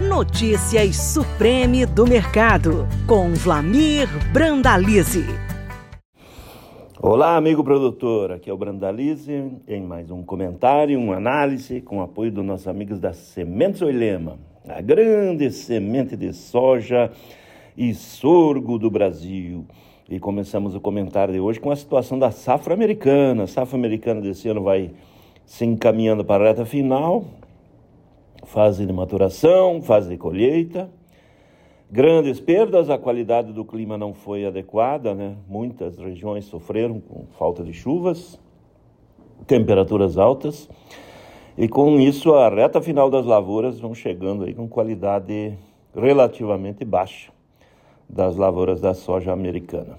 Notícias Supreme do Mercado, com Vlamir Brandalize. Olá, amigo produtor. Aqui é o Brandalize em mais um comentário, uma análise com apoio dos nossos amigos da Sementes Oilema, a grande semente de soja e sorgo do Brasil. E começamos o comentário de hoje com a situação da safra americana. A safra americana desse ano vai se encaminhando para a reta final, fase de maturação, fase de colheita. Grandes perdas, a qualidade do clima não foi adequada, né? Muitas regiões sofreram com falta de chuvas, temperaturas altas. E com isso, a reta final das lavouras vão chegando aí com qualidade relativamente baixa das lavouras da soja americana.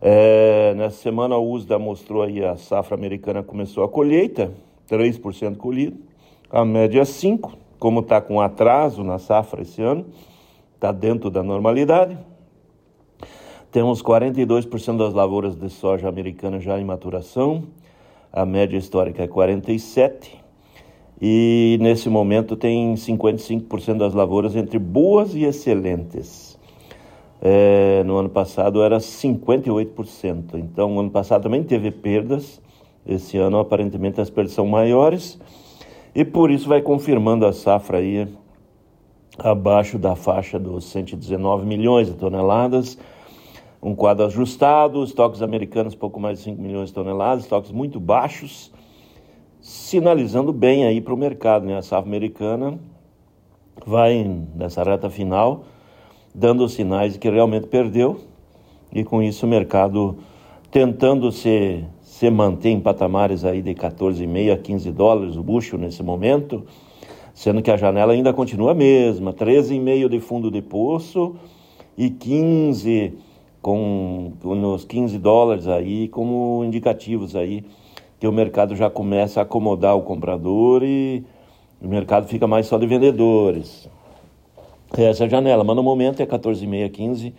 É, nessa semana, o USDA mostrou aí a safra americana começou a colheita, 3% colhido, a média 5%, como está com atraso na safra esse ano, está dentro da normalidade. Temos 42% das lavouras de soja americana já em maturação, a média histórica é 47%, e nesse momento tem 55% das lavouras entre boas e excelentes. É, no ano passado era 58%. Então, ano passado também teve perdas. Esse ano, aparentemente, as perdas são maiores. E por isso vai confirmando a safra aí abaixo da faixa dos 119 milhões de toneladas. Um quadro ajustado, estoques americanos pouco mais de 5 milhões de toneladas, estoques muito baixos, sinalizando bem aí para o mercado. Né? A safra americana vai nessa reta final dando sinais de que realmente perdeu e com isso o mercado tentando se, se manter em patamares aí de 14,5 a 15 dólares o bucho nesse momento, sendo que a janela ainda continua a mesma, 13,5 de fundo de poço e 15 com, nos 15 dólares aí como indicativos aí que o mercado já começa a acomodar o comprador e o mercado fica mais só de vendedores essa é a janela, mas no momento é 14,5, 15.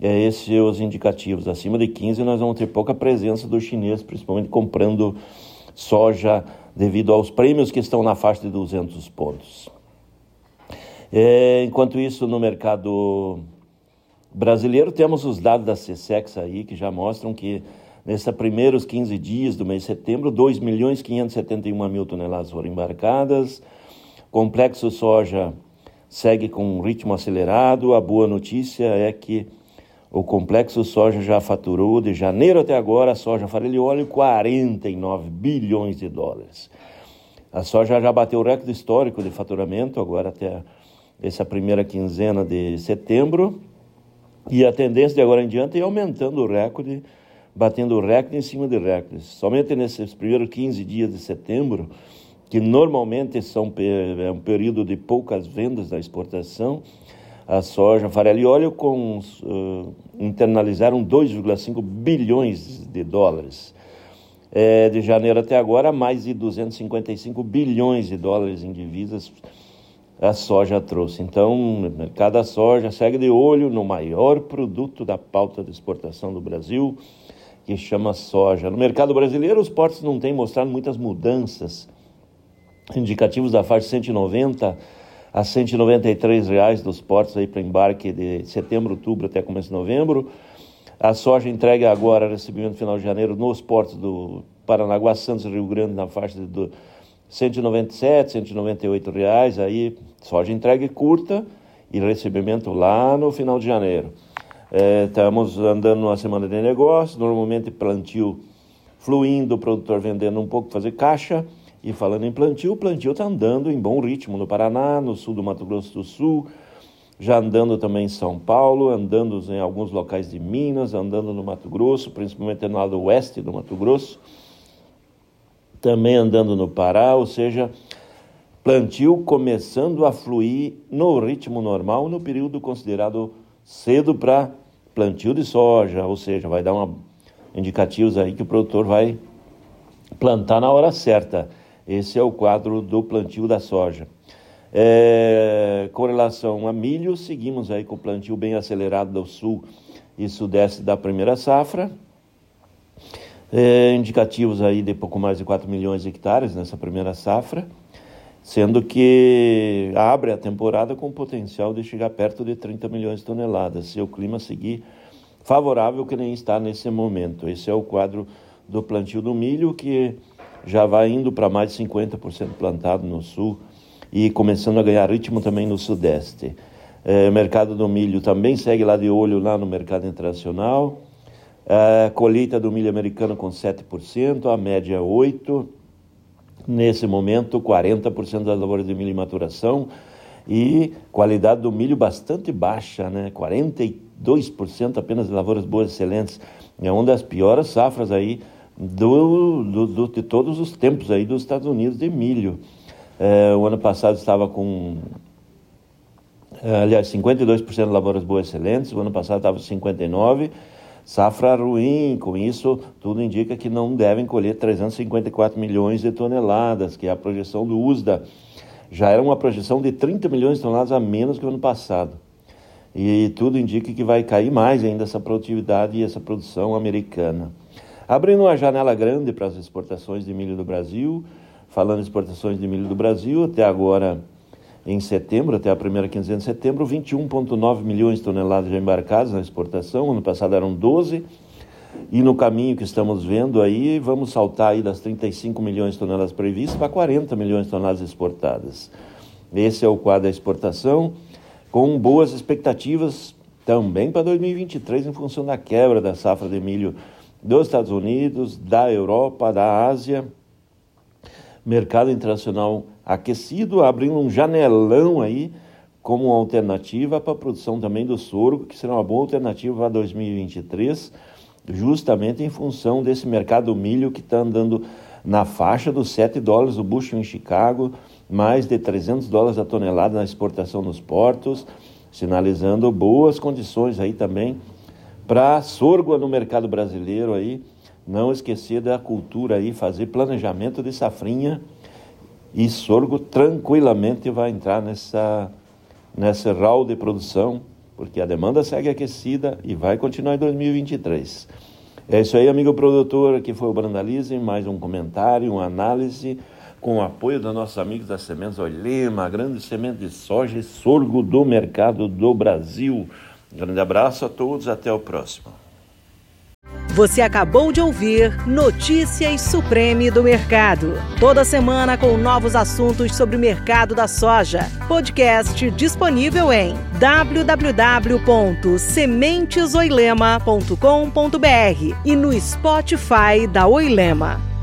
É esses os indicativos. Acima de 15 nós vamos ter pouca presença do chinês, principalmente comprando soja devido aos prêmios que estão na faixa de 200 pontos. É, enquanto isso, no mercado brasileiro, temos os dados da CSEX aí que já mostram que nesses primeiros 15 dias do mês de setembro, 2 milhões 571 mil toneladas foram embarcadas, complexo soja segue com um ritmo acelerado. A boa notícia é que o complexo soja já faturou de janeiro até agora, a soja farelo e óleo 49 bilhões de dólares. A soja já bateu o recorde histórico de faturamento agora até essa primeira quinzena de setembro. E a tendência de agora em diante é aumentando o recorde, batendo recorde em cima de recordes. Somente nesses primeiros 15 dias de setembro, que normalmente são é um período de poucas vendas da exportação, a soja, farelo e óleo com, uh, internalizaram 2,5 bilhões de dólares. É, de janeiro até agora, mais de 255 bilhões de dólares em divisas a soja trouxe. Então, o mercado da soja segue de olho no maior produto da pauta de exportação do Brasil, que chama soja. No mercado brasileiro, os portos não têm mostrado muitas mudanças indicativos da faixa 190 a 193 reais dos portos aí para embarque de setembro, outubro até começo de novembro. A soja entregue agora, recebimento final de janeiro, nos portos do Paranaguá, Santos e Rio Grande, na faixa de 197, 198 reais. Aí, soja entregue curta e recebimento lá no final de janeiro. É, estamos andando numa semana de negócio, normalmente plantio fluindo, o produtor vendendo um pouco, fazer caixa. E falando em plantio, o plantio está andando em bom ritmo no Paraná, no sul do Mato Grosso do Sul, já andando também em São Paulo, andando em alguns locais de Minas, andando no Mato Grosso, principalmente no lado oeste do Mato Grosso, também andando no Pará, ou seja, plantio começando a fluir no ritmo normal, no período considerado cedo para plantio de soja, ou seja, vai dar uma indicativos aí que o produtor vai plantar na hora certa. Esse é o quadro do plantio da soja. É, com relação a milho, seguimos aí com o plantio bem acelerado do sul e sudeste da primeira safra. É, indicativos aí de pouco mais de 4 milhões de hectares nessa primeira safra. sendo que abre a temporada com potencial de chegar perto de 30 milhões de toneladas, se o clima seguir favorável que nem está nesse momento. Esse é o quadro do plantio do milho, que já vai indo para mais de 50% plantado no sul e começando a ganhar ritmo também no sudeste. É, mercado do milho também segue lá de olho lá no mercado internacional. A colheita do milho americano com 7%, a média 8%. Nesse momento, 40% das lavouras de milho em maturação e qualidade do milho bastante baixa, né? 42% apenas de lavouras boas excelentes. É uma das piores safras aí do, do, do, de todos os tempos aí dos Estados Unidos de milho. É, o ano passado estava com, é, aliás, 52% de lavouras boas excelentes, o ano passado estava 59%. Safra ruim, com isso tudo indica que não devem colher 354 milhões de toneladas, que é a projeção do USDA. Já era uma projeção de 30 milhões de toneladas a menos que o ano passado. E tudo indica que vai cair mais ainda essa produtividade e essa produção americana. Abrindo uma janela grande para as exportações de milho do Brasil, falando em exportações de milho do Brasil, até agora em setembro, até a primeira quinzena de setembro, 21,9 milhões de toneladas já embarcadas na exportação, ano passado eram 12, e no caminho que estamos vendo aí, vamos saltar aí das 35 milhões de toneladas previstas para 40 milhões de toneladas exportadas. Esse é o quadro da exportação, com boas expectativas também para 2023, em função da quebra da safra de milho dos Estados Unidos, da Europa, da Ásia, mercado internacional aquecido, abrindo um janelão aí como alternativa para a produção também do sorgo, que será uma boa alternativa para 2023, justamente em função desse mercado do milho que está andando na faixa dos 7 dólares o bushel em Chicago, mais de 300 dólares a tonelada na exportação nos portos, sinalizando boas condições aí também para sorgo no mercado brasileiro aí, não esquecer da cultura aí, fazer planejamento de safrinha e sorgo tranquilamente vai entrar nessa, nessa rol de produção, porque a demanda segue aquecida e vai continuar em 2023. É isso aí, amigo produtor, aqui foi o Brandalize, mais um comentário, uma análise com o apoio dos nossos amigos da Sementes Olema, grande semente de soja e sorgo do mercado do Brasil. Um grande abraço a todos, até o próximo. Você acabou de ouvir Notícias Supreme do Mercado. Toda semana com novos assuntos sobre o mercado da soja. Podcast disponível em www.sementesoilema.com.br e no Spotify da Oilema.